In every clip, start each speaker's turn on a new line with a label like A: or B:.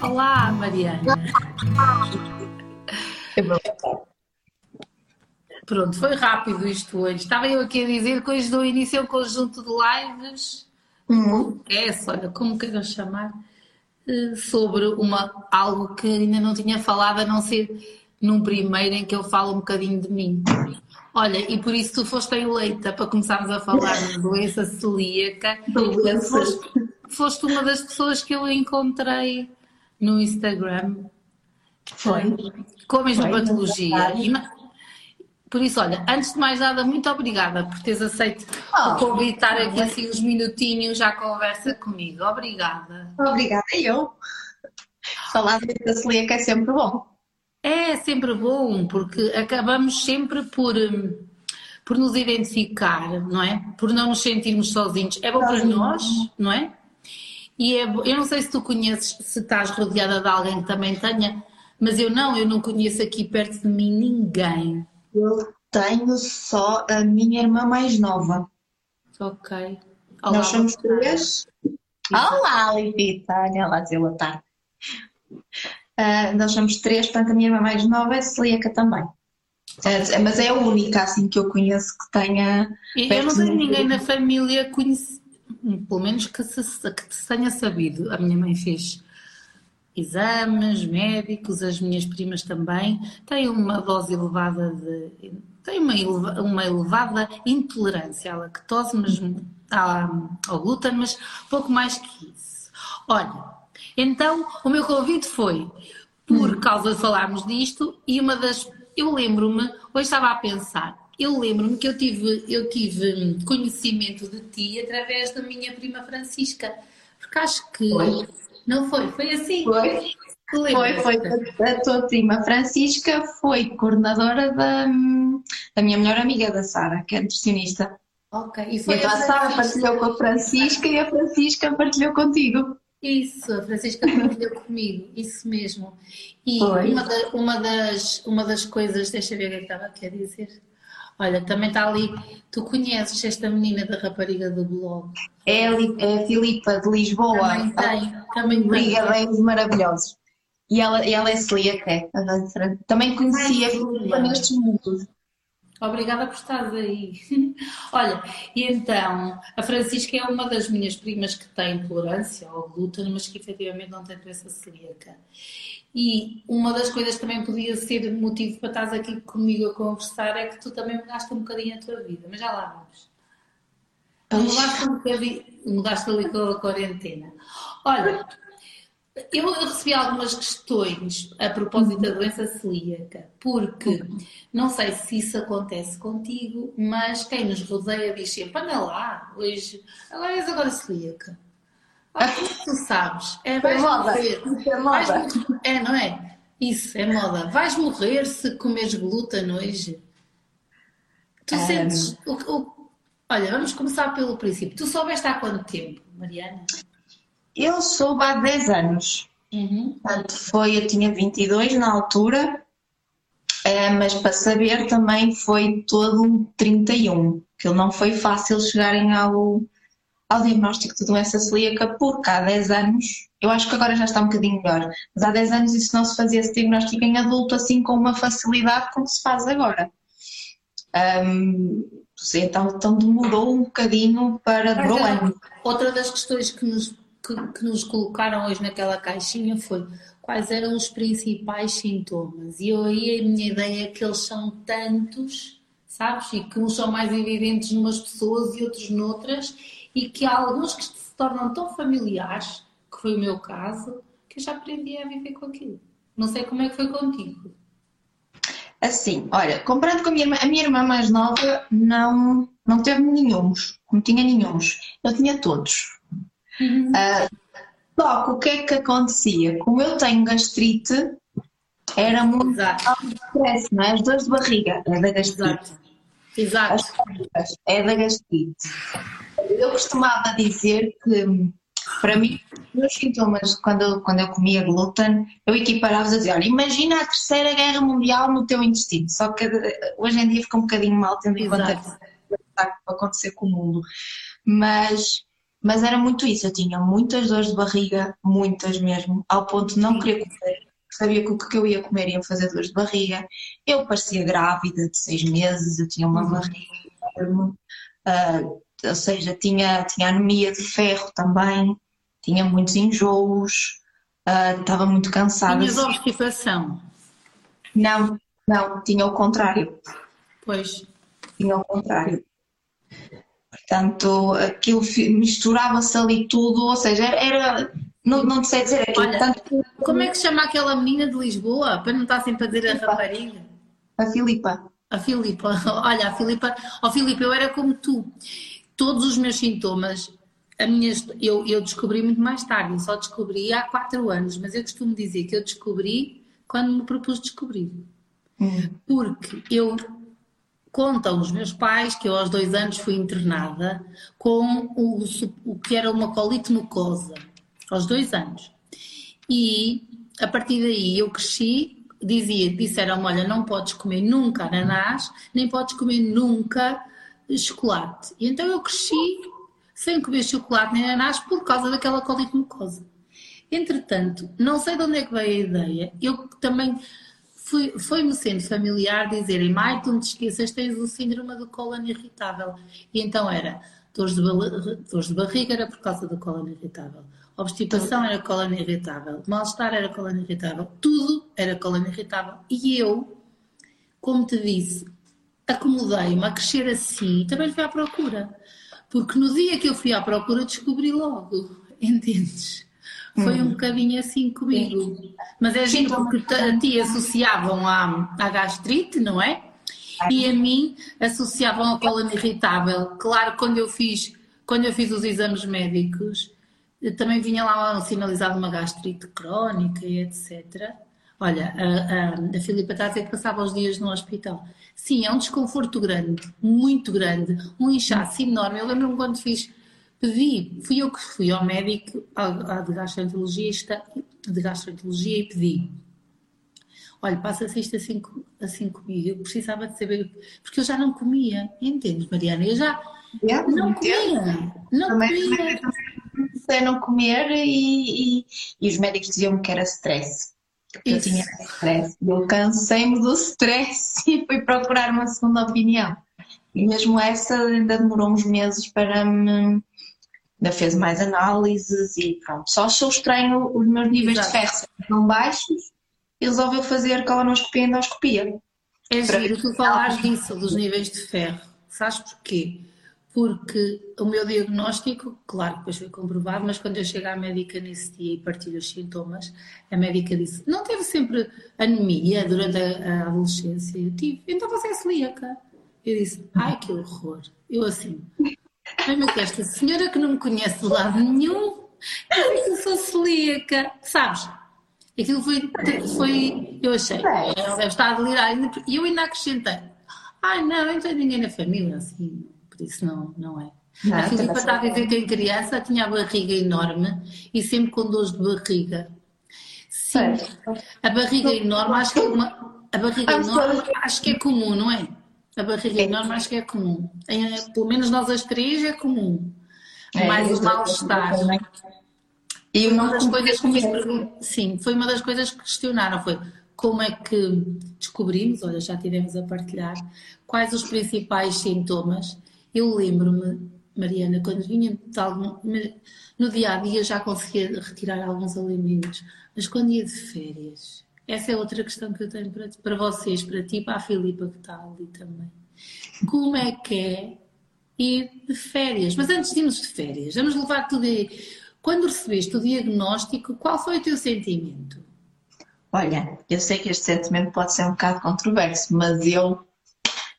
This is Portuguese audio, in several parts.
A: Olá, Mariana. Pronto, foi rápido isto hoje. Estava eu aqui a dizer que hoje dou início a um conjunto de lives, uhum. é olha, como queiram chamar, eh, sobre uma, algo que ainda não tinha falado, a não ser num primeiro em que eu falo um bocadinho de mim. Olha, e por isso tu foste eleita para começarmos a falar de doença celíaca. Foste, foste uma das pessoas que eu encontrei no Instagram. Foi. Com a mesma Foi, patologia. Por isso, olha, antes de mais nada, muito obrigada por teres aceito oh, convidar aqui assim uns minutinhos à conversa comigo. Obrigada.
B: Obrigada, eu. Falar da celíaca é sempre bom.
A: É sempre bom, porque acabamos sempre por, hum, por nos identificar, não é? Por não nos sentirmos sozinhos. É bom para nós, não é? E é, eu não sei se tu conheces, se estás rodeada de alguém que também tenha, mas eu não, eu não conheço aqui perto de mim ninguém.
B: Eu tenho só a minha irmã mais nova.
A: Ok.
B: Olá, Nós somos três. Olá, Lipita! Olha lá, dizer boa tarde. Uh, nós somos três, portanto a minha irmã mais nova é celíaca também. Uh, mas é a única assim que eu conheço que tenha.
A: Eu não tenho ninguém na família conhecido pelo menos que se, que se tenha sabido. A minha mãe fez exames médicos, as minhas primas também, têm uma dose elevada de. têm uma, uma elevada intolerância à lactose, mas ao glúten, mas pouco mais que isso. Olha, então o meu convite foi por hum. causa de falarmos disto e uma das. Eu lembro-me, hoje estava a pensar, eu lembro-me que eu tive, eu tive conhecimento de ti através da minha prima Francisca, porque acho que foi. não foi, foi assim.
B: Foi. Foi, foi. A tua prima Francisca foi coordenadora da, da minha melhor amiga, da Sara, que é nutricionista.
A: Ok.
B: E foi então a, a Sara partilhou com a Francisca e a Francisca partilhou contigo.
A: Isso, a Francisca partilhou comigo, isso mesmo. E uma, da, uma, das, uma das coisas, deixa eu ver o que é estava aqui a dizer. Olha, também está ali. Tu conheces esta menina da rapariga do blog?
B: É, é a Filipa de Lisboa.
A: Também tem. Também tem.
B: Brigadeiros maravilhosos. E ela, ela é celíaca. Também conhecia a Filipa nestes mundos.
A: Obrigada por estares aí. Olha, e então, a Francisca é uma das minhas primas que tem intolerância ao glúten, mas que efetivamente não tem doença celíaca. E uma das coisas que também podia ser motivo para estás aqui comigo a conversar é que tu também mudaste um bocadinho a tua vida, mas já lá vamos. Mudaste um bocadinho, mudaste ali com a quarentena. Olha, eu recebi algumas questões a propósito da doença celíaca, porque não sei se isso acontece contigo, mas quem nos rodeia diz sempre: anda lá, hoje, agora és agora celíaca. Ah, tu sabes, é, vais moda. morrer.
B: É, moda.
A: é, não é? Isso, é moda. Vais morrer se comeres glúten hoje? Tu um... sentes. O, o... Olha, vamos começar pelo princípio. Tu soubeste há quanto tempo, Mariana?
B: Eu soube há 10 anos. Uhum. Portanto, foi, eu tinha 22 na altura, é, mas para saber também foi todo um 31, que não foi fácil chegarem ao, ao diagnóstico de doença celíaca, porque há 10 anos, eu acho que agora já está um bocadinho melhor, mas há 10 anos isso não se fazia esse diagnóstico em adulto assim com uma facilidade como se faz agora. Um, então, então demorou um bocadinho para demorou
A: Outra das questões que nos que, que nos colocaram hoje naquela caixinha foi quais eram os principais sintomas. E eu aí a minha ideia é que eles são tantos, sabes? E que uns são mais evidentes numas pessoas e outros noutras, e que há alguns que se tornam tão familiares, que foi o meu caso, que eu já aprendi a viver com aquilo. Não sei como é que foi contigo.
B: Assim, olha, comparando com a minha irmã, a minha irmã mais nova não, não teve nenhums, não tinha nenhums. Eu tinha todos. Uhum. Uh, Só que o que é que acontecia? Como eu tenho gastrite, era muito stress, não é? As dores de barriga é da gastrite.
A: Exato.
B: Exato. é da gastrite. Eu costumava dizer que, para mim, meus sintomas, quando eu, quando eu comia glúten, eu equiparava a dizer: olha, imagina a terceira guerra mundial no teu intestino. Só que hoje em dia fica um bocadinho mal, tendo em conta que está a acontecer com o mundo. Mas mas era muito isso, eu tinha muitas dores de barriga, muitas mesmo, ao ponto de não querer comer. Sabia que o que eu ia comer ia fazer dores de barriga. Eu parecia grávida de seis meses, eu tinha uma uhum. barriga, uh, ou seja, tinha, tinha anemia de ferro também, tinha muitos enjoos, uh, estava muito cansada.
A: Tinhas obstipação?
B: Não, não, tinha o contrário.
A: Pois.
B: Tinha o contrário. Portanto, aquilo misturava-se ali tudo, ou seja, era. Não, não sei dizer aquilo.
A: Olha, tanto... Como é que se chama aquela menina de Lisboa? Para não estar sempre a dizer a rapariga.
B: A Filipa.
A: A Filipa. Olha, a Filipa. Ó, oh, Filipa, eu era como tu. Todos os meus sintomas, a minha, eu, eu descobri muito mais tarde. Eu só descobri há quatro anos, mas eu costumo dizer que eu descobri quando me propus descobrir. Hum. Porque eu contam os meus pais que eu aos dois anos fui internada com o, o que era uma colite mucosa, aos dois anos. E a partir daí eu cresci, dizia, disseram olha, não podes comer nunca ananás, nem podes comer nunca chocolate. E então eu cresci sem comer chocolate nem ananás por causa daquela colite mucosa. Entretanto, não sei de onde é que veio a ideia, eu também foi-me sendo familiar dizerem, Mai, tu te esqueças, tens o síndrome do cólon irritável. E então era, dores de, dores de barriga era por causa do cólon irritável, obstipação era cólon irritável, mal-estar era cólon irritável, tudo era cólon irritável. E eu, como te disse, acomodei-me a crescer assim e também fui à procura. Porque no dia que eu fui à procura descobri logo, entendes? Foi um hum. bocadinho assim comigo. Mas é gente porque a ti associavam à, à gastrite, não é? E a mim associavam a cólon irritável. Claro, quando eu fiz, quando eu fiz os exames médicos, também vinha lá sinalizado uma gastrite crónica e etc. Olha, a, a, a Filipa está a dizer que passava os dias no hospital. Sim, é um desconforto grande, muito grande, um inchaço enorme. Eu lembro-me quando fiz Pedi, fui eu que fui ao médico, à, de gastroenterologista, de gastroenterologia e pedi. Olha, passa-se isto assim, assim comigo. Eu precisava de saber, porque eu já não comia, entendes, Mariana? Eu já não comia, não também, comia.
B: Comecei a não comer e, e, e os médicos diziam-me que era stress. Eu tinha stress. Eu cansei-me do stress e fui procurar uma segunda opinião. E mesmo essa ainda demorou uns meses para me ainda fez mais análises e pronto. Só achou estranho os meus níveis Exato. de ferro tão baixos e resolveu fazer colonoscopia e endoscopia.
A: É giro tu falares disso, dos níveis de ferro. Sabes porquê? Porque o meu diagnóstico, claro, depois foi comprovado, mas quando eu chego à médica nesse dia e partilho os sintomas, a médica disse: Não teve sempre anemia durante a, a adolescência? Eu tive, então você é celíaca. Eu disse: Ai que horror. Eu assim, meu Deus, esta senhora que não me conhece de lado nenhum, eu que sou celíaca, sabes? Aquilo foi, foi eu achei, ela deve estar a delirar, e eu ainda acrescentei, ai não, não tem ninguém na família, assim, por isso não, não é. Não, a Filipa está a dizer que em criança tinha a barriga enorme e sempre com dores de barriga. Sim, a barriga enorme, acho que é uma, a barriga enorme, acho que é comum, não é? A barriga é. enorme acho que é comum. É, pelo menos nós as três é comum. É, Mais o mal-estar. E uma das coisas que me sim, foi uma das coisas que questionaram foi como é que descobrimos, olha, já tivemos a partilhar, quais os principais sintomas. Eu lembro-me, Mariana, quando vinha algum, no dia a dia já conseguia retirar alguns alimentos, mas quando ia de férias, essa é outra questão que eu tenho para, para vocês, para ti, para a Filipa que está ali também. Como é que é ir de férias? Mas antes de irmos de férias, vamos levar tudo aí. Quando recebeste o diagnóstico, qual foi o teu sentimento?
B: Olha, eu sei que este sentimento pode ser um bocado controverso, mas eu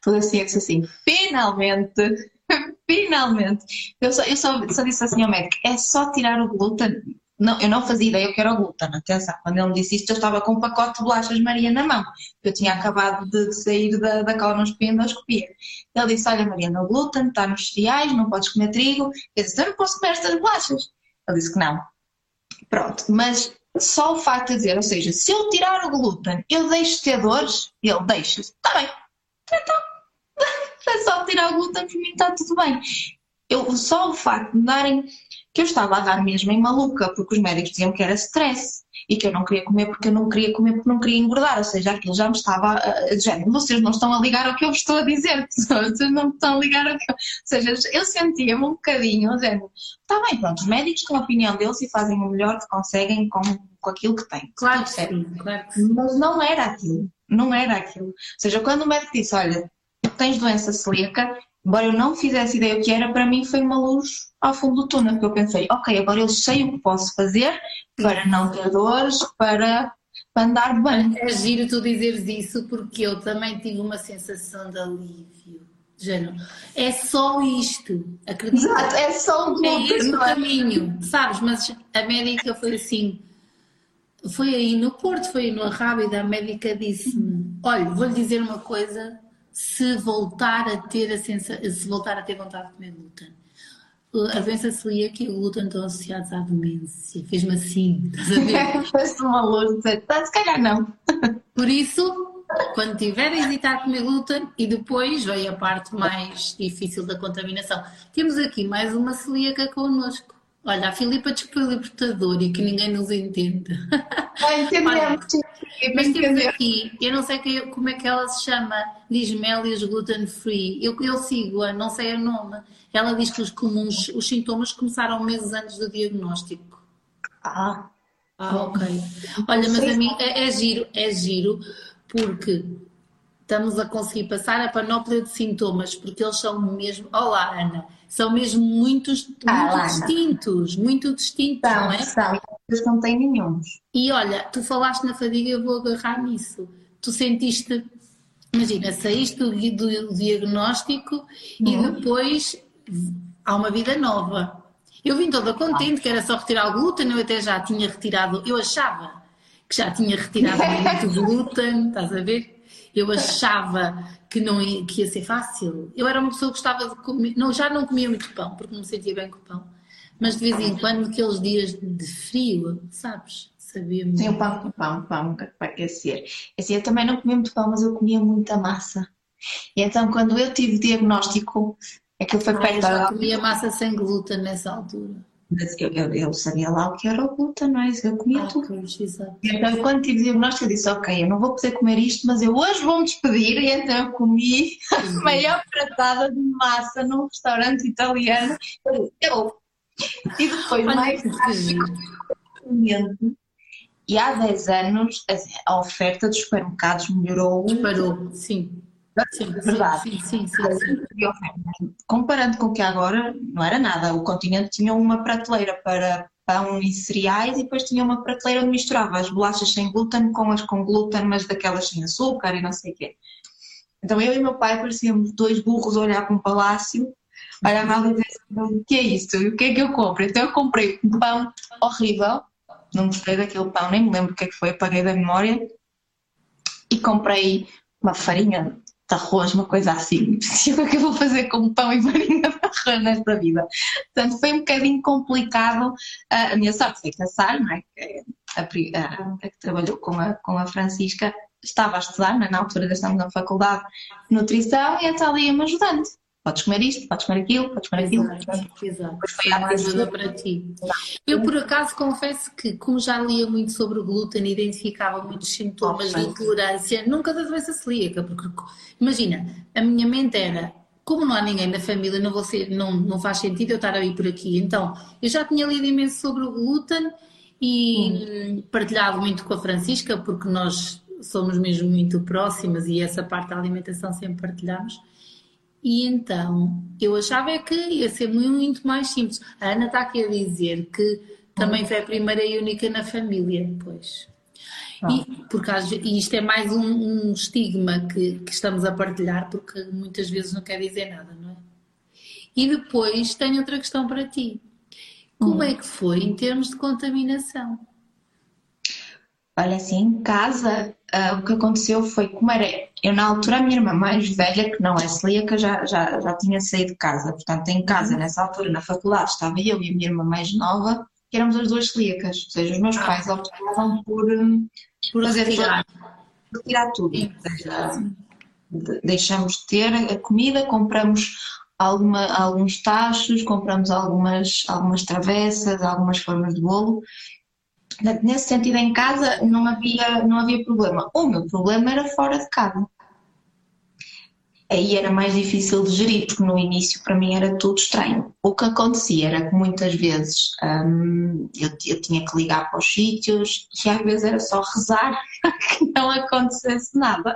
B: assim, eu disse assim, finalmente, finalmente. Eu só, eu só, só disse assim ao médico, é só tirar o glúten não, eu não fazia ideia que era o glúten, atenção, quando ele me disse isto eu estava com um pacote de bolachas Maria na mão, eu tinha acabado de sair da, da colonoscopia e endoscopia. Ele disse, olha Mariana, o glúten está nos cereais, não podes comer trigo, eu disse, eu não posso comer estas bolachas. Ele disse que não. Pronto, mas só o facto de dizer, ou seja, se eu tirar o glúten, eu deixo de ter dores, ele deixa-se, está bem, então, é só tirar o glúten, para mim está tudo bem. Eu, só o facto de me darem que eu estava a dar mesmo em maluca, porque os médicos diziam que era stress e que eu não queria comer porque eu não queria comer porque não queria engordar, ou seja, aquilo já me estava a dizer, vocês não estão a ligar ao que eu vos estou a dizer, vocês não estão a ligar ao que eu... Ou seja, eu sentia-me um bocadinho, dizendo, está bem, pronto, os médicos têm a opinião deles e fazem o melhor que conseguem com, com aquilo que têm.
A: Claro que sim, claro que sim.
B: Mas não era aquilo, não era aquilo. Ou seja, quando o médico disse, olha, tens doença celíaca, embora eu não fizesse ideia o que era, para mim foi uma luz ao fundo do túnel, porque eu pensei, ok, agora eu sei o que posso fazer para não ter dores, para, para andar bem.
A: É giro tu dizeres isso, porque eu também tive uma sensação de alívio. Género, é só isto, acredito.
B: Exato, é só um
A: É esse o caminho, sabes? Mas a médica foi assim, foi aí no Porto, foi aí no Arrábida, a médica disse-me, olha, vou-lhe dizer uma coisa, se voltar a ter a sensação, se voltar a ter vontade de comer glúten, a doença celíaca e o glúten estão associados à demência. Fez-me assim, estás a ver?
B: Fez-me uma luz, se calhar não.
A: Por isso, quando tiver a hesitar a comer glúten, e depois veio a parte mais difícil da contaminação. Temos aqui mais uma celíaca connosco. Olha, a Filipa descobriu o libertador e que ninguém nos entende.
B: Ah, entendemos.
A: Mas temos aqui, eu não sei que, como é que ela se chama, diz Mélias Gluten Free. Eu, eu sigo-a, não sei o nome. Ela diz que os, comuns, os sintomas começaram meses antes do diagnóstico.
B: Ah.
A: Ah, ok. Olha, mas a mim é, é giro, é giro, porque estamos a conseguir passar a panóplia de sintomas, porque eles são mesmo. Olá, Ana! São mesmo muitos, ah, muito distintos, muito distintos,
B: são,
A: não é?
B: São, eles não têm nenhum.
A: E olha, tu falaste na fadiga, eu vou agarrar nisso. Tu sentiste, imagina, saíste do, do diagnóstico uhum. e depois há uma vida nova. Eu vim toda contente que era só retirar o glúten, eu até já tinha retirado, eu achava que já tinha retirado muito glúten, estás a ver? Eu achava que não ia, que ia ser fácil. Eu era uma pessoa que gostava de comer, não, já não comia muito pão, porque não me sentia bem com o pão. Mas de vez em quando, aqueles dias de frio, sabes? Sabia muito.
B: Sim, o pão, o pão, o pão para aquecer. Assim, eu também não comia muito pão, mas eu comia muita massa. E então, quando eu tive diagnóstico, Aquilo foi perto
A: ah, eu já comia massa sem glúten nessa altura.
B: Mas eu, eu, eu, sabia lá o que era o glúten, não é? Eu comia ah, tudo.
A: Pois.
B: Então, quando tive diagnóstico, eu disse: Ok, eu não vou poder comer isto, mas eu hoje vou-me despedir. E então eu comi a maior pratada de massa num restaurante italiano. Eu. E depois, mais tarde, e há 10 anos a oferta dos supermercados melhorou.
A: Disparou, sim. Sim,
B: verdade.
A: Sim, sim, sim,
B: Comparando com o que agora, não era nada. O continente tinha uma prateleira para pão e cereais e depois tinha uma prateleira onde misturava as bolachas sem glúten com as com glúten, mas daquelas sem açúcar e não sei o quê. Então eu e meu pai parecíamos dois burros a olhar para um palácio, olhava e dizia o que é isto? E o que é que eu compro? Então eu comprei um pão horrível, não gostei daquele pão, nem me lembro o que é que foi, apaguei da memória, e comprei uma farinha de arroz, uma coisa assim. O que eu vou fazer com pão e farinha de arroz nesta vida? Portanto, foi um bocadinho complicado. A minha sorte foi casar, não é? A, a, a, que trabalhou com a, com a Francisca estava a estudar, é? na altura na faculdade de nutrição, e então ela ia-me ajudando podes comer isto, podes comer aquilo, podes comer aquilo.
A: Exato, exato. Foi uma ajuda para ti. Eu, por acaso, confesso que, como já lia muito sobre o glúten e identificava muitos sintomas de intolerância, nunca da doença celíaca, porque, imagina, a minha mente era, como não há ninguém na família, não, vou ser, não, não faz sentido eu estar a ir por aqui. Então, eu já tinha lido imenso sobre o glúten e hum. partilhado muito com a Francisca, porque nós somos mesmo muito próximas e essa parte da alimentação sempre partilhamos. E então eu achava que ia ser muito mais simples. A Ana está aqui a dizer que também foi a primeira e única na família, pois. Ah. E, porque, e isto é mais um, um estigma que, que, estamos a partilhar, porque muitas vezes não quer dizer nada, não é? E depois tenho outra questão para ti. Como hum. é que foi em termos de contaminação?
B: Olha, assim, em casa, uh, o que aconteceu foi, como era, eu na altura, a minha irmã mais velha, que não é celíaca, já, já, já tinha saído de casa. Portanto, em casa, uhum. nessa altura, na faculdade, estava eu e a minha irmã mais nova, que éramos as duas celíacas. Ou seja, os meus ah. pais optaram por, hum, por fazer retirar, retirar tudo. Seja, deixamos de ter a comida, compramos alguma, alguns tachos, compramos algumas, algumas travessas, algumas formas de bolo Nesse sentido, em casa não havia, não havia problema. O meu problema era fora de casa. Aí era mais difícil de gerir, porque no início para mim era tudo estranho. O que acontecia era que muitas vezes hum, eu, eu, tinha que ligar para os sítios e às vezes era só rezar que não acontecesse nada.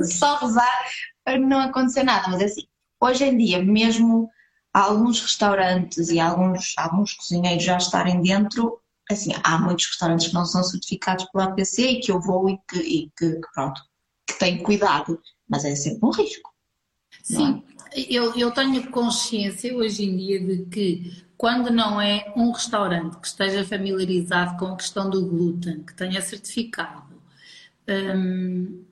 B: Só rezar para não acontecer nada. Mas assim, hoje em dia, mesmo alguns restaurantes e alguns, alguns cozinheiros já estarem dentro, assim, há muitos restaurantes que não são certificados pela APC e que eu vou e que, e que, que pronto, que tenho cuidado, mas é sempre um risco.
A: Sim, é? eu, eu tenho consciência hoje em dia de que quando não é um restaurante que esteja familiarizado com a questão do glúten, que tenha certificado, hum,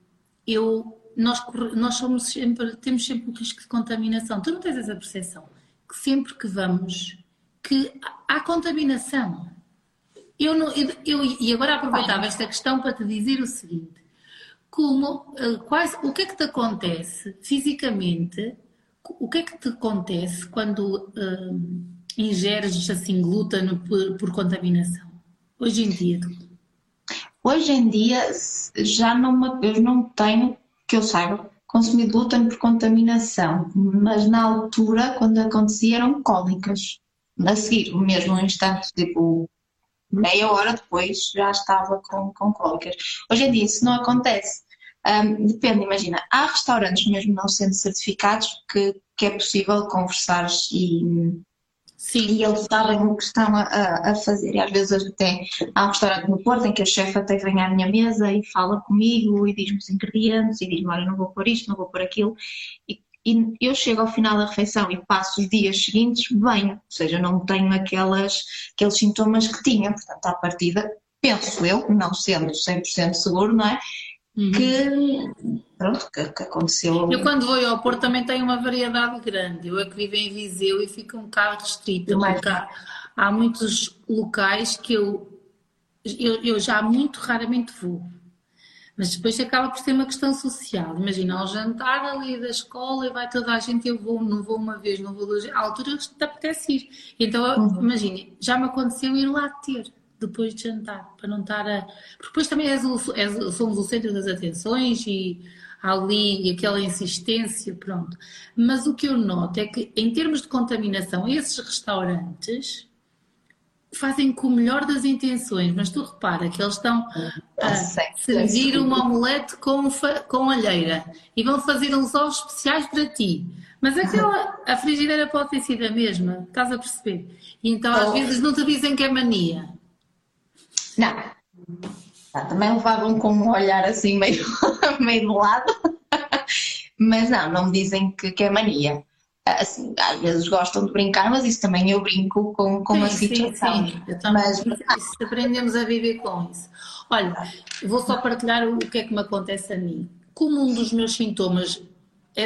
A: eu, nós, nós somos sempre, temos sempre um risco de contaminação. Tu não tens essa percepção que sempre que vamos, que há contaminação. Eu, não, eu, eu, e agora aproveitava esta questão para te dizer o seguinte: como, eh, quais, o que é que te acontece fisicamente? O que é que te acontece quando uh, ingeres assim glúten por, por contaminação? Hoje em dia?
B: Hoje em dia já não, eu não tenho, que eu saiba, consumido glúten por contaminação, mas na altura, quando acontecia, eram cólicas. A seguir, mesmo um instante, tipo meia hora depois já estava com, com cólicas. Hoje em dia isso não acontece. Um, depende, imagina, há restaurantes mesmo não sendo certificados que, que é possível conversar e, Sim. e eles sabem o que estão a, a, fazer. E às vezes até há um restaurante no Porto em que a chefe até vem à minha mesa e fala comigo e diz-me os ingredientes e diz-me, olha, não vou pôr isto, não vou pôr aquilo. E e eu chego ao final da refeição e passo os dias seguintes bem, ou seja, não tenho aquelas, aqueles sintomas que tinha, portanto, à partida, penso eu, não sendo 100% seguro, não é? Uhum. Que, pronto, que, que, aconteceu.
A: Eu quando vou ao Porto também tenho uma variedade grande, eu é que vivo em Viseu e fico um bocado restrita, porque há, há muitos locais que eu, eu, eu já muito raramente vou. Mas depois acaba por ser uma questão social. Imagina, ao jantar ali da escola e vai toda a gente, eu vou, não vou uma vez, não vou duas vezes. À altura te apetece ir. Então, uhum. imagina, já me aconteceu ir lá ter depois de jantar, para não estar a. Porque depois também és o, és, somos o centro das atenções e ali aquela insistência, pronto. Mas o que eu noto é que, em termos de contaminação, esses restaurantes fazem com o melhor das intenções, mas tu repara que eles estão a servir uma omelete com, com alheira e vão fazer uns ovos especiais para ti. Mas aquela, a frigideira pode ter sido a mesma, estás a perceber? E então às vezes não te dizem que é mania.
B: Não. também levavam com um olhar assim meio, meio de lado. Mas não, não me dizem que, que é mania assim, às vezes gostam de brincar, mas isso também eu brinco com, com sim, a situação. Sim, sim. Eu também, mas,
A: isso, aprendemos a viver com isso. Olha, vou só partilhar o que é que me acontece a mim. Como um dos meus sintomas é,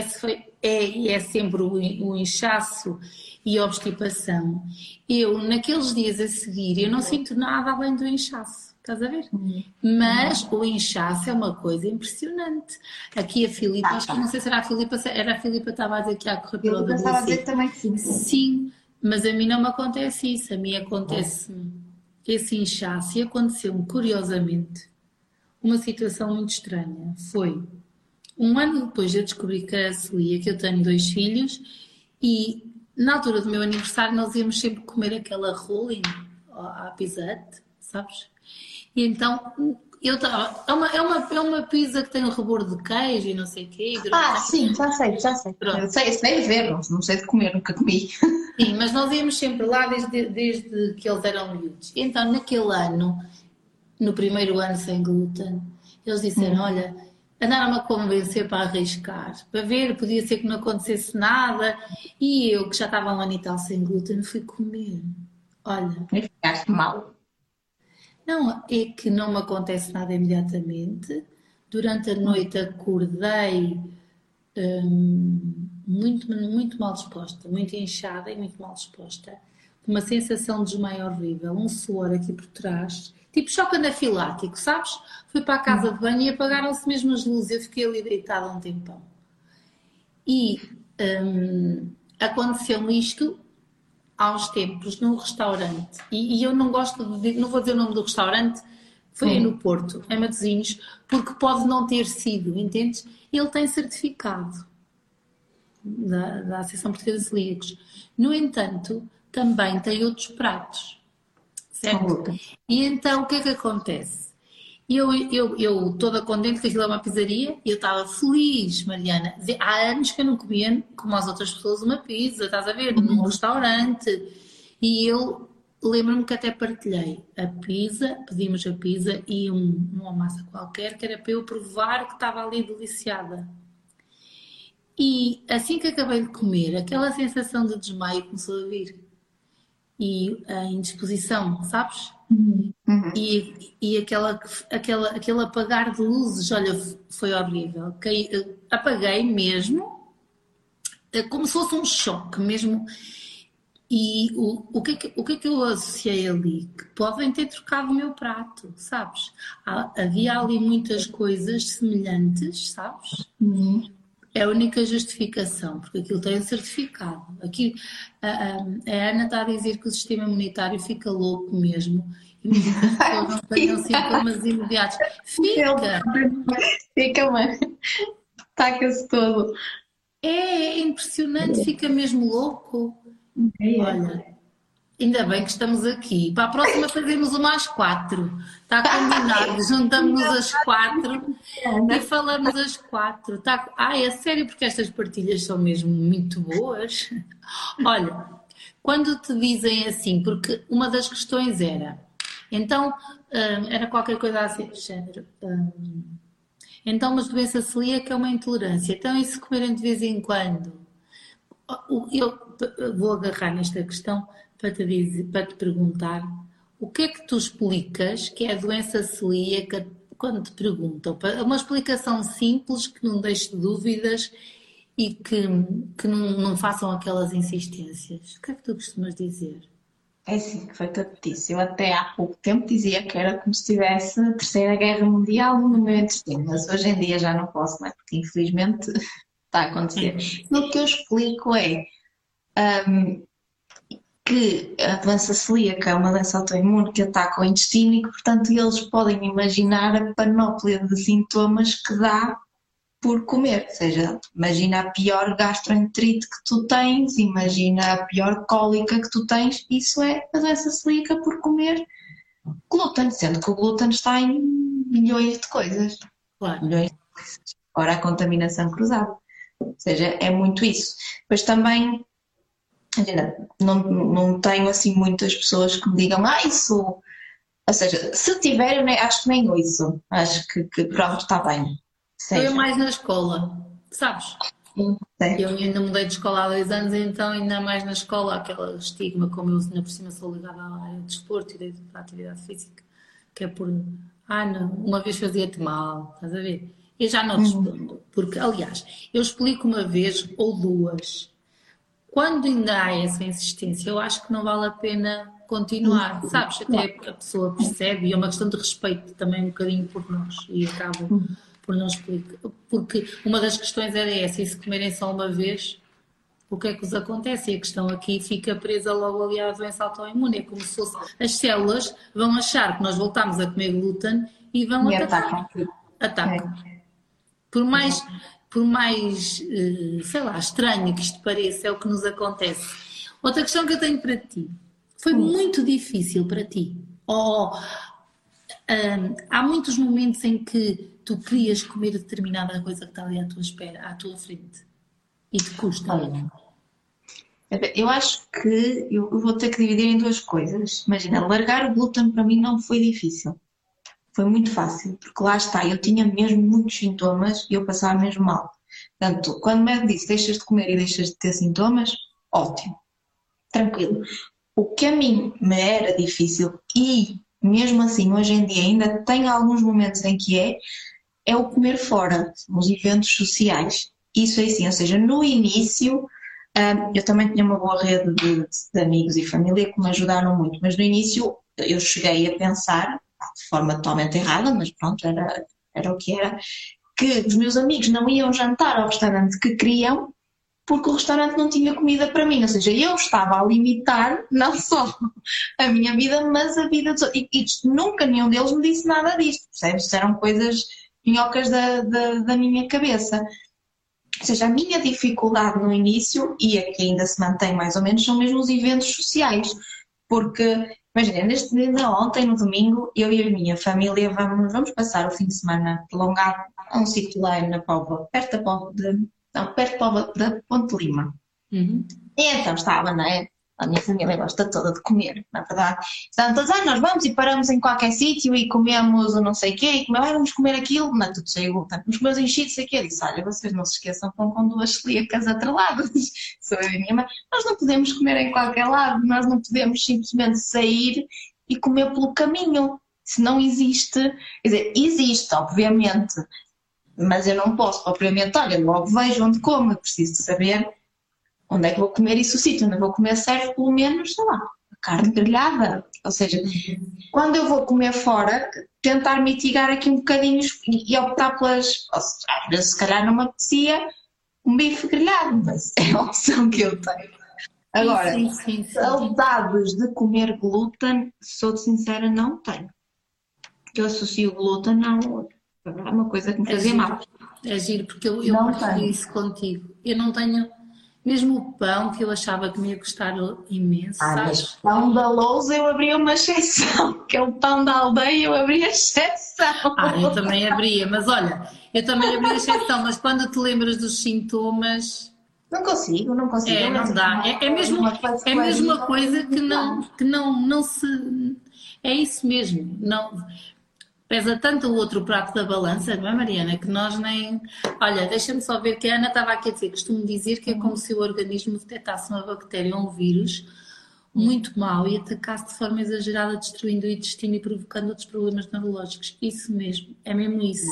A: é, é sempre o, o inchaço e a obstipação, eu naqueles dias a seguir eu não sinto nada além do inchaço. Estás a ver? Uhum. Mas o inchaço é uma coisa impressionante. Aqui a Filipa, ah, acho que não sei se era a Filipa, era a Filipa que estava a dizer que ia correr pela
B: WC. estava a dizer também que sim.
A: Sim, mas a mim não me acontece isso. A mim acontece esse inchaço e aconteceu-me, curiosamente, uma situação muito estranha. Foi um ano depois de eu descobrir que era celíaca, que eu tenho dois filhos e na altura do meu aniversário nós íamos sempre comer aquela rolling à pizzette, sabes? E então eu estava. É uma, é, uma, é uma pizza que tem um rebordo de queijo e não sei o quê.
B: Ah, sim, já sei, já sei. Pronto. sei, sei de ver, não sei de comer, nunca comi.
A: Sim, mas nós íamos sempre lá desde, desde que eles eram miúdos. Então, naquele ano, no primeiro ano sem glúten, eles disseram: hum. olha, andaram-me a convencer para arriscar, para ver, podia ser que não acontecesse nada. E eu, que já estava um ano e tal sem glúten, fui comer Olha.
B: E ficaste mal.
A: Não, é que não me acontece nada imediatamente. Durante a noite acordei hum, muito, muito mal disposta, muito inchada e muito mal disposta. Uma sensação de desmaio horrível, um suor aqui por trás, tipo choque anafilático, sabes? Fui para a casa de banho e apagaram-se mesmo as luzes. Eu fiquei ali deitada um tempão. E hum, aconteceu-me isto há uns tempos num restaurante. E, e, eu não gosto de. Não vou dizer o nome do restaurante, foi aí no Porto, em Matosinhos, porque pode não ter sido, entendes? Ele tem certificado da, da Associação Portuguesa de Celíacos. No entanto, também tem outros pratos, certo? E então o que é que acontece? Eu, eu, eu toda contente que aquilo é uma pizzaria, e eu estava feliz, Mariana. Há anos que eu não comia, como as outras pessoas, uma pizza, estás a ver? Num uhum. restaurante. E eu lembro-me que até partilhei a pizza, pedimos a pizza e um, uma massa qualquer, que era para eu provar que estava ali deliciada. E assim que acabei de comer, aquela sensação de desmaio começou a vir. E a indisposição, sabes? Uhum. E, e aquela, aquela, aquele apagar de luzes, olha, foi horrível. Que, apaguei mesmo, eh, como se fosse um choque mesmo. E o, o, que é que, o que é que eu associei ali? Que podem ter trocado o meu prato, sabes? Há, havia ali muitas coisas semelhantes, sabes? Uhum. É a única justificação, porque aquilo tem certificado. Aqui, a, a, a, Ana está a dizer que o sistema imunitário fica louco mesmo e muitas pessoas não tenham sintomas imediatos. Fica!
B: Fica, mãe. Taca-se todo.
A: É, é impressionante, fica mesmo louco. É. Olha, ainda bem que estamos aqui. Para a próxima fazemos uma às quatro. Está combinado. Juntamos-nos às quatro e falamos às quatro. Está... Ah, é sério, porque estas partilhas são mesmo muito boas. Olha, quando te dizem assim, porque uma das questões era, então, hum, era qualquer coisa assim, género. Hum, então, uma doença celíaca é uma intolerância. Então, e se comerem de vez em quando? Eu vou agarrar nesta questão para te, dizer, para te perguntar o que é que tu explicas que é a doença celíaca quando te perguntam? Uma explicação simples que não deixe dúvidas e que, que não, não façam aquelas insistências. O que é que tu costumas dizer?
B: É assim que foi o que eu te disse. Eu até há pouco tempo dizia que era como se tivesse a Terceira Guerra Mundial no meu intestino, mas hoje em dia já não posso, mais, porque infelizmente está a acontecer. o que eu explico é um, que a doença celíaca é uma doença autoimune que ataca o intestino e que, portanto, eles podem imaginar a panóplia de sintomas que dá por comer. Ou seja, imagina a pior gastroenterite que tu tens, imagina a pior cólica que tu tens, isso é a doença celíaca por comer glúten, sendo que o glúten está em milhões de coisas. Claro. Milhões de coisas. Ora, a contaminação cruzada. Ou seja, é muito isso. Depois também não, não tenho assim muitas pessoas que me digam, ah, isso. Ou seja, se tiver, eu nem, acho que nem ouço. Acho que, que pronto, está bem.
A: Seja. Eu mais na escola, sabes? Sim, eu ainda mudei de escola há dois anos, então ainda mais na escola, aquele estigma, como eu ainda por cima sou ligada à área de desporto e da atividade física, que é por, ah não, uma vez fazia-te mal, estás a ver? Eu já não uhum. respondo, porque aliás, eu explico uma vez ou duas, quando ainda há essa insistência, eu acho que não vale a pena continuar, sabes? Até a pessoa percebe, e é uma questão de respeito também um bocadinho por nós, e acabo por não explicar. Porque uma das questões era essa, e se comerem só uma vez, o que é que vos acontece? E a questão aqui fica presa logo ali à doença autoimune. É como se fosse as células vão achar que nós voltamos a comer glúten e vão e atacar. Atacam. É. Por mais por mais, eh, sei lá, estranho que isto pareça, é o que nos acontece. Outra questão que eu tenho para ti. Foi hum. muito difícil para ti? Ou um, há muitos momentos em que tu querias comer determinada coisa que está ali à tua espera, à tua frente e te custa? Olha,
B: eu acho que eu vou ter que dividir em duas coisas. Imagina, largar o glúten para mim não foi difícil. Foi muito fácil, porque lá está, eu tinha mesmo muitos sintomas e eu passava mesmo mal. Portanto, quando o médico disse deixas de comer e deixas de ter sintomas, ótimo, tranquilo. O que a mim me era difícil e mesmo assim hoje em dia ainda tem alguns momentos em que é, é o comer fora, nos eventos sociais. Isso é assim, ou seja, no início um, eu também tinha uma boa rede de, de, amigos e família que me ajudaram muito, mas no início eu cheguei a pensar, de forma totalmente errada, mas pronto, era, era o que era, que os meus amigos não iam jantar ao restaurante que queriam porque o restaurante não tinha comida para mim. Ou seja, eu estava a limitar não só a minha vida, mas a vida de e, e nunca nenhum deles me disse nada disto, percebes? Eram coisas minhocas da, da, da minha cabeça. Ou seja, a minha dificuldade no início, e a que ainda se mantém mais ou menos, são mesmo os eventos sociais. Porque, imagina, neste dia, ontem, no domingo, eu e a minha família vamos, vamos passar o fim de semana prolongado a um sítio lá na Póvoa, perto da Póvoa de então, perto da Ponte Lima. Uhum. E então estava, não é? A minha família gosta toda de comer, na verdade. Todos, ah, nós vamos e paramos em qualquer sítio e comemos o não sei o quê, e comemos, vamos comer aquilo, não é tudo cheio de glúten. Vamos comer os enchidos, sei o quê. Eu disse, olha, vocês não se esqueçam com, com duas celíacas atreladas. Sou eu e minha mãe. Nós não podemos comer em qualquer lado, nós não podemos simplesmente sair e comer pelo caminho. Se não existe, quer dizer, existe, obviamente, mas eu não posso propriamente, olha, logo vejo onde como, eu preciso saber onde é que vou comer isso sítio, onde vou comer serve pelo menos, sei lá, carne grelhada. Ou seja, quando eu vou comer fora, tentar mitigar aqui um bocadinho e optar pelas. Às vezes, se calhar, não me apetecia um bife grelhado, mas é a opção que eu tenho. Agora, sim, sim, sim, saudades de comer glúten, sou sincera, não tenho. Eu associo glúten ao, é uma coisa que me fazia é mal.
A: É giro, porque eu, eu partilho isso contigo. Eu não tenho, mesmo o pão que eu achava que me ia custar imenso. Ah, sabes? mas
B: pão da lousa eu abria uma exceção, que é o pão da aldeia eu abria exceção.
A: Ah, eu também abria, mas olha, eu também abria exceção, mas quando te lembras dos sintomas.
B: Não consigo, não consigo.
A: É, não dá. É, é mesmo, é mesmo uma coisa que não, que não, não se. É isso mesmo. Não, pesa tanto o outro prato da balança, não é, Mariana? Que nós nem. Olha, deixa-me só ver que a Ana estava aqui a dizer, costumo dizer que é como se o organismo detectasse uma bactéria ou um vírus muito mau e atacasse de forma exagerada, destruindo o intestino e provocando outros problemas neurológicos. Isso mesmo, é mesmo isso.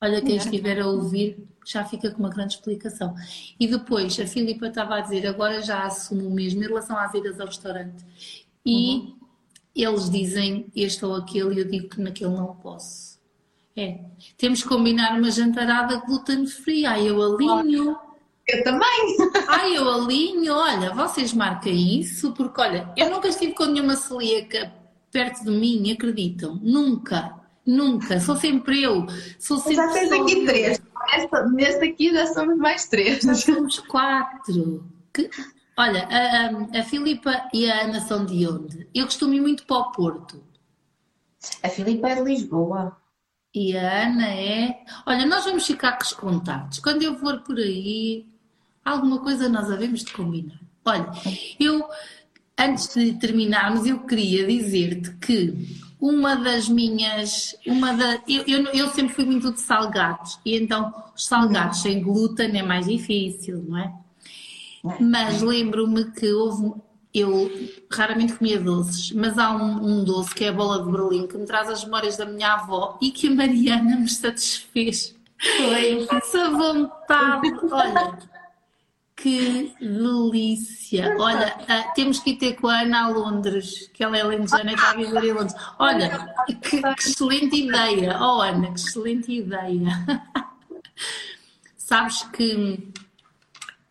A: Olha, quem estiver a ouvir já fica com uma grande explicação. E depois, a Filipa estava a dizer, agora já assumo o mesmo em relação às idas ao restaurante. E uhum eles dizem este ou aquele e eu digo que naquele não posso. É. Temos que combinar uma jantarada gluten free. Ai, eu alinho.
B: Eu também.
A: Ai, eu alinho. Olha, vocês marquem isso, porque olha, eu nunca estive com nenhuma celíaca perto de mim, acreditam? Nunca. Nunca. Sou sempre eu. Sou sempre
B: já tens aqui três. Neste aqui já somos mais três. Já
A: somos quatro. Que... Olha, a, a, Filipa e a Ana são de onde? Eu costumo ir muito para o Porto.
B: A Filipa é de Lisboa.
A: E a Ana é. Olha, nós vamos ficar com os contatos. Quando eu for por aí, alguma coisa nós havemos de combinar. Olha, eu, antes de terminarmos, eu queria dizer-te que uma das minhas. Uma da, eu, eu, eu, sempre fui muito de salgados, e então os salgados sem glúten é mais difícil, não é? Mas lembro-me que houve. Eu raramente comia doces, mas há um, um, doce que é a bola de Berlim que me traz as memórias da minha avó e que a Mariana me satisfez. Foi. Essa vontade. Olha, que delícia! Olha, uh, temos que ir ter com a Ana a Londres, que ela é lentejana e está a viver em Londres. Olha, que, que excelente ideia! Oh, Ana, que excelente ideia! Sabes que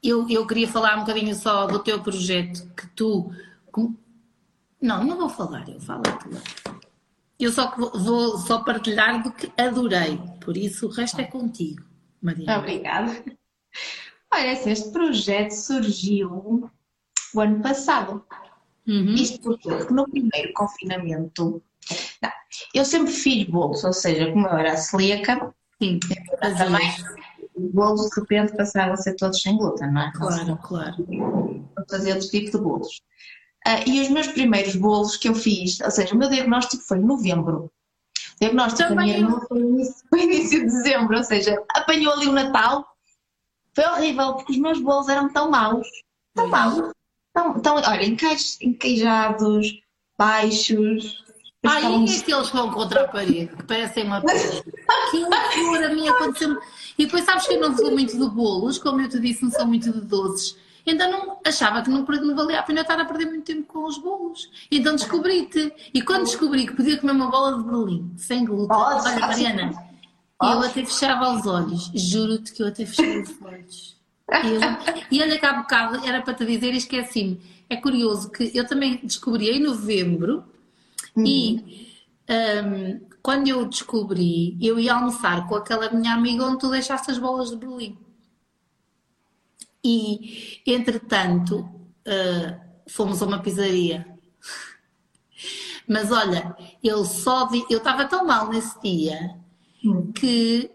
A: eu, eu queria falar um bocadinho só do teu projeto que tu. Não, não vou falar, eu falo tu. Eu só vou só partilhar do que adorei, por isso o resto é contigo, Maria.
B: Obrigada. Olha, este projeto surgiu o ano passado. Uhum. Isto porque no primeiro confinamento, não, eu sempre fiz bolos, ou seja, como eu era celíaca, Sim, também os bolos de repente passaram a ser todos sem glúten, não é?
A: Claro, claro.
B: Para fazer outro tipo de bolos. Uh, e os meus primeiros bolos que eu fiz, ou seja, o meu diagnóstico foi em novembro. O diagnóstico Também da minha foi início, foi início de dezembro, ou seja, apanhou ali o Natal. Foi horrível, porque os meus bolos eram tão maus, tão maus, Então, então olha, enqueijados, baixos.
A: Ah, e aqueles que vão contra a parede, que parecem uma parede. que loucura, a mim aconteceu E depois sabes que eu não sou muito de bolos, como eu te disse, não sou muito de doces. Então não, achava que não, não valia a pena estar a perder muito tempo com os bolos. Então descobri-te. E quando descobri que podia comer uma bola de Berlim sem glúten, olha Mariana, eu até fechava os olhos. Juro-te que eu até fechava os olhos. E, olha há bocado era para te dizer e esqueci-me. É curioso que eu também descobri em novembro uhum. e um, quando eu descobri, eu ia almoçar com aquela minha amiga onde tu deixaste as bolas de Berlim. E, entretanto, uh, fomos a uma pizzaria. Mas olha, eu só vi, eu estava tão mal nesse dia hum. que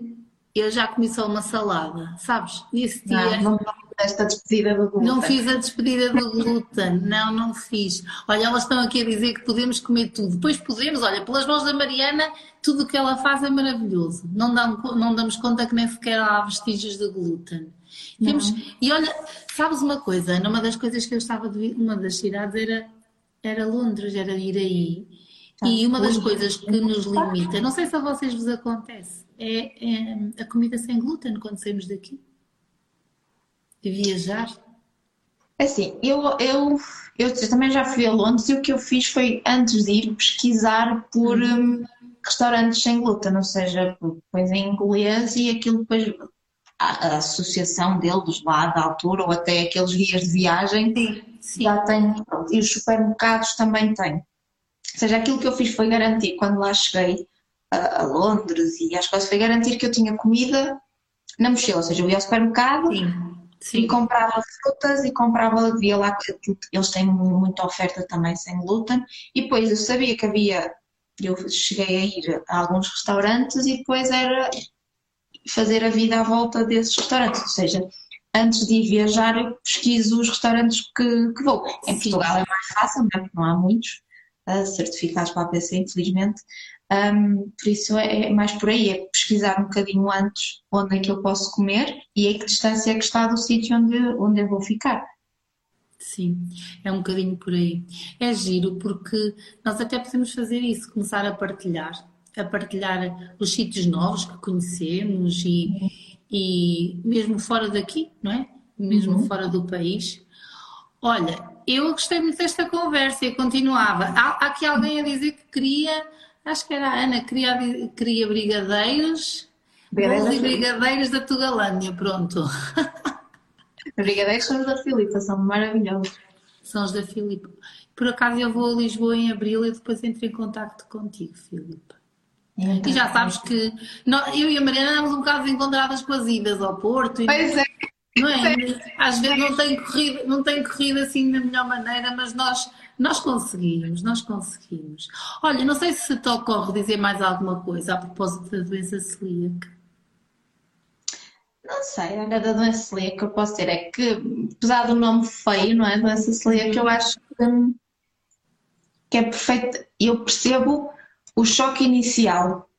A: eu já comi só uma salada, sabes? Nesse dia.
B: Não, não esta despedida do glúten.
A: Não fiz a despedida do glúten, não, não fiz. Olha, elas estão aqui a dizer que podemos comer tudo. Depois podemos, olha, pelas mãos da Mariana, tudo o que ela faz é maravilhoso. Não, damos, não damos conta que nem sequer há vestígios de glúten. Temos, e olha, sabes uma coisa? Numa das coisas que eu estava de uma das cidades era, era Londres, era ir aí. E uma das coisas que nos limita, não sei se a vocês vos acontece, é, é a comida sem glúten quando saímos daqui. De viajar.
B: É assim, eu, eu, eu também já fui a Londres e o que eu fiz foi, antes de ir, pesquisar por uhum. um, restaurantes sem glúten, ou seja, pões em inglês e aquilo depois, a, a, associação deles lá da altura, ou até aqueles guias de viagem, sim, sim. já tem, e os supermercados também têm. Ou seja, aquilo que eu fiz foi garantir, quando lá cheguei a, a Londres e às coisas, foi garantir que eu tinha comida na mochila, ou seja, eu ia ao supermercado sim, sim. e comprava frutas e comprava, via lá que eles têm muita oferta também sem glúten e depois eu sabia que havia, eu cheguei a ir a alguns restaurantes e depois era fazer a vida à volta desses restaurantes, ou seja, antes de ir viajar eu pesquiso os restaurantes que, que vou. Em Portugal é mais fácil, não, é? não há muitos certificados para a PC, infelizmente, um, por isso é, é, mais por aí, é pesquisar um bocadinho antes onde é que eu posso comer e a que distância é que está do sítio onde, onde eu vou ficar.
A: Sim, é um bocadinho por aí. É giro porque nós até podemos fazer isso, começar a partilhar, a partilhar os sítios novos que conhecemos e, e mesmo fora daqui, não é? Mesmo uhum. fora do país. Olha, eu gostei muito desta conversa e continuava. Há, há aqui alguém a dizer que queria Acho que era a Ana, queria, queria brigadeiros. Bolos e brigadeiros da Tugalândia, pronto.
B: Brigadeiros são os da Filipa, são maravilhosos.
A: São os da Filipa. Por acaso eu vou a Lisboa em abril e depois entro em contato contigo, Filipa. Então, e já sabes que nós, eu e a Mariana andamos um bocado encontradas com as idas ao Porto.
B: Pois é.
A: Não é? Às vezes não tem, corrido, não tem corrido assim da melhor maneira, mas nós nós conseguimos, nós conseguimos. Olha, não sei se te ocorre dizer mais alguma coisa a propósito da doença celíaca.
B: Não sei, olha, da doença celíaca eu posso dizer é que, apesar do nome feio, não é? Doença celíaca, eu acho que, que é perfeito. Eu percebo o choque inicial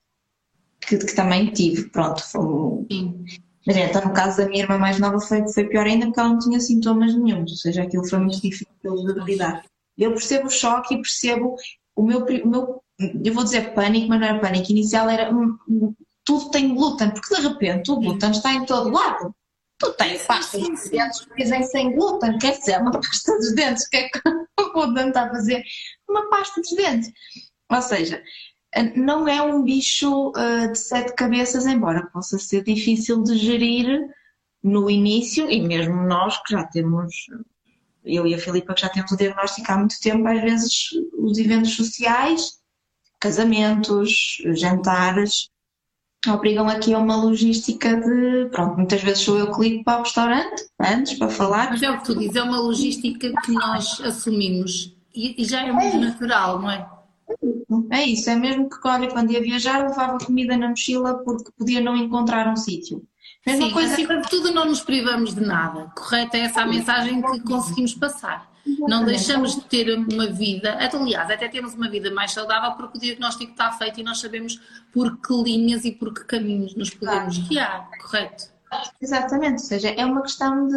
B: que, que também tive, pronto, foi. Sim. Mas então, no caso da minha irmã mais nova foi, foi pior ainda porque ela não tinha sintomas nenhum, ou seja, aquilo foi muito difícil de lidar. Eu percebo o choque e percebo o meu, o meu eu vou dizer pânico, mas não era pânico inicial, era hum, hum, tudo tem glúten, porque de repente o glúten está em todo lado. Tu tens pasta de dentes que dizem sem glúten, quer dizer, uma pasta dos dentes, que é que o glúten está a fazer? Uma pasta dos dentes. Ou seja, não é um bicho uh, de sete cabeças, embora possa ser difícil de gerir no início, e mesmo nós que já temos eu e a Filipa que já temos o diagnóstico há muito tempo, às vezes os eventos sociais, casamentos, jantares, obrigam aqui a uma logística de, pronto, muitas vezes sou eu que ligo para o restaurante, antes, para falar.
A: Mas é o que tu dizes, é uma logística que nós assumimos e, já é muito é natural, não é?
B: É isso, é mesmo que, olha, quando ia viajar levava comida na mochila porque podia não encontrar um sítio.
A: Mesma Sim, coisa. Acima de tudo, não nos privamos de nada. Correto? É essa a mensagem que conseguimos passar. Não deixamos de ter uma vida, aliás, até temos uma vida mais saudável porque o diagnóstico está feito e nós sabemos por que linhas e por que caminhos nos podemos guiar, correto?
B: Exatamente, ou seja, é uma questão de.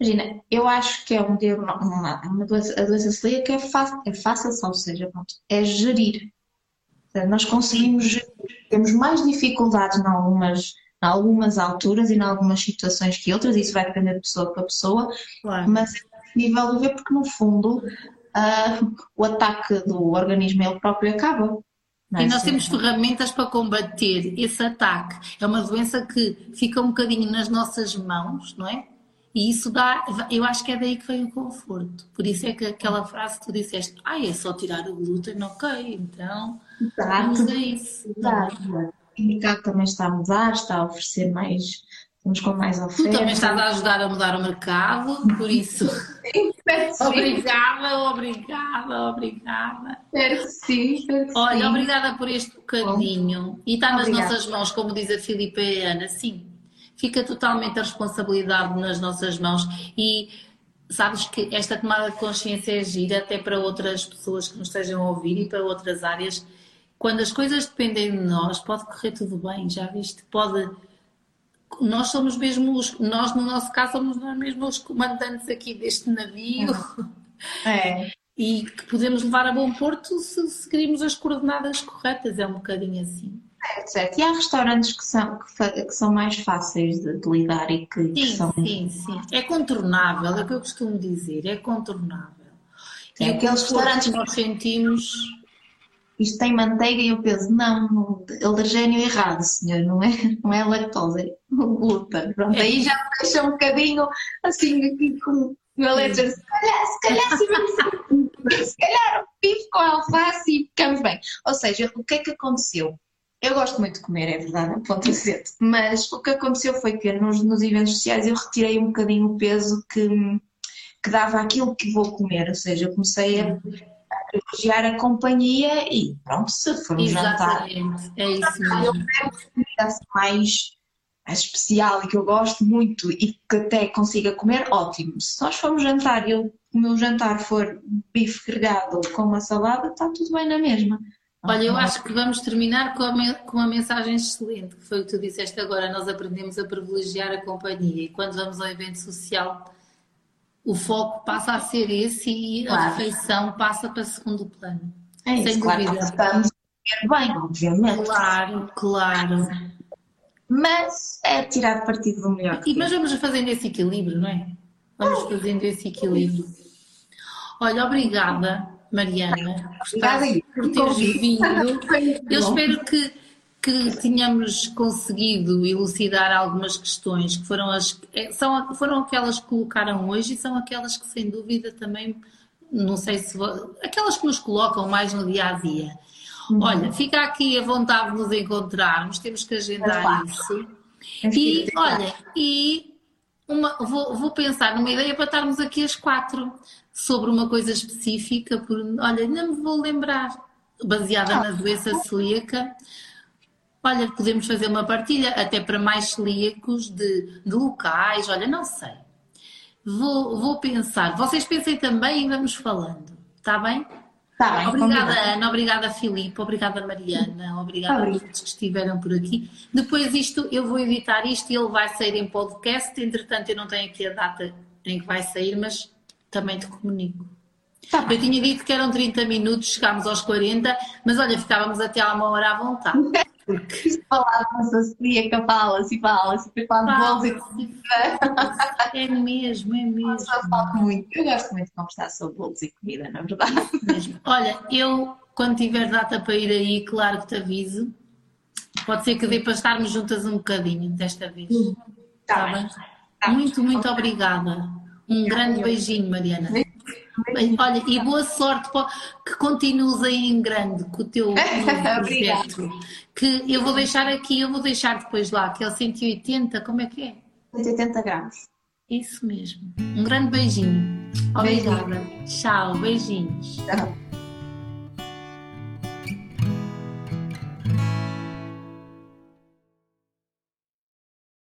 B: Imagina, eu acho que é um uma, uma doença, a doença celíaca é fácil, é fácil, ou seja, pronto, é gerir. Nós conseguimos gerir, temos mais dificuldades em algumas, em algumas alturas e em algumas situações que outras, isso vai depender de pessoa para pessoa, claro. mas é possível de ver porque no fundo uh, o ataque do organismo ele próprio acaba.
A: E nós temos ferramentas para combater esse ataque. É uma doença que fica um bocadinho nas nossas mãos, não é? E isso dá, eu acho que é daí que vem o conforto. Por isso é que aquela frase que tu disseste, ah, é só tirar o glúten, ok, então Exato. vamos a isso.
B: Exato. O mercado também está a mudar, está a oferecer mais Estamos com mais ofertas.
A: Tu também estás a ajudar a mudar o mercado, por isso. obrigada, obrigada, obrigada.
B: Espero que sim. Espero que
A: Olha,
B: sim.
A: obrigada por este bocadinho. E está nas obrigada. nossas mãos, como diz a Filipe e a Ana, sim. Fica totalmente a responsabilidade nas nossas mãos e sabes que esta tomada de consciência é gira até para outras pessoas que nos estejam a ouvir e para outras áreas. Quando as coisas dependem de nós, pode correr tudo bem, já viste? Pode nós somos mesmo os, nós no nosso caso somos nós mesmos os comandantes aqui deste navio
B: é.
A: e que podemos levar a bom porto se seguirmos as coordenadas corretas, é um bocadinho assim.
B: É, certo. E há restaurantes que são, que, que são mais fáceis de, de lidar e que,
A: sim,
B: que são.
A: Sim, sim. É contornável, é o que eu costumo dizer, é contornável.
B: É, e aqueles restaurantes que
A: nós sentimos
B: isto tem manteiga e eu penso, não, alergénio errado, senhor, não é, não é lactose, é glúten. Pronto, aí já me um bocadinho assim aqui com o alergia, se calhar, se calhar, se, se calhar bife com alface e ficamos bem. Ou seja, o que é que aconteceu? Eu gosto muito de comer, é verdade, ponto acento. Mas o que aconteceu foi que nos, nos eventos sociais eu retirei um bocadinho o peso que, que dava aquilo que vou comer. Ou seja, eu comecei a privilegiar a companhia e pronto, se for um
A: jantar. É isso mesmo. Eu
B: quero comida mais, mais especial e que eu gosto muito e que até consiga comer, ótimo. Se nós formos jantar e o meu jantar for bife grelhado com uma salada, está tudo bem na mesma.
A: Olha, eu acho que vamos terminar com, a, com uma mensagem excelente, que foi o que tu disseste agora. Nós aprendemos a privilegiar a companhia e quando vamos ao evento social o foco passa a ser esse e claro. a refeição passa para segundo plano.
B: É isso, sem claro dúvida. estamos bem, obviamente.
A: Claro, claro.
B: Mas é tirar partido do melhor.
A: E, mas vamos fazendo esse equilíbrio, não é? Vamos fazendo esse equilíbrio. Olha, obrigada, Mariana,
B: obrigada
A: por teres vindo. Eu espero que que tínhamos conseguido elucidar algumas questões que foram, as, é, são, foram aquelas que colocaram hoje e são aquelas que sem dúvida também, não sei se aquelas que nos colocam mais no dia a dia. Uhum. Olha, fica aqui a vontade de nos encontrarmos, temos que agendar isso. E olha, e uma, vou, vou pensar numa ideia para estarmos aqui às quatro sobre uma coisa específica, por, olha, não me vou lembrar, baseada na doença celíaca Olha, podemos fazer uma partilha até para mais celíacos de, de locais, olha, não sei. Vou, vou pensar. Vocês pensem também e vamos falando. Está bem?
B: Está bem.
A: Obrigada, Ana. Obrigada, Filipe. Obrigada, Mariana. Obrigada a todos que estiveram por aqui. Depois isto, eu vou editar isto e ele vai sair em podcast. Entretanto, eu não tenho aqui a data em que vai sair, mas também te comunico. Tá eu tinha dito que eram 30 minutos, chegámos aos 40, mas olha, ficávamos até a uma hora à vontade.
B: Porque se falávamos assim, que fala-se, fala-se, depois fala de bolos e
A: comida. É mesmo, é mesmo.
B: Eu falo muito, eu gosto muito de conversar sobre bolos e comida, na verdade.
A: Mesmo. Olha, eu, quando tiver data para ir aí, claro que te aviso. Pode ser que dê para estarmos juntas um bocadinho desta vez.
B: Está tá bem?
A: Tá. Muito, muito obrigada. Um grande beijinho, Mariana. Olha, e boa sorte que continues aí em grande com o teu projeto. que eu vou deixar aqui, eu vou deixar depois lá, que é o 180, como é que é?
B: 180 graus.
A: Isso mesmo. Um grande beijinho. Obrigada. Beijinho. Tchau, beijinhos.
B: Tchau.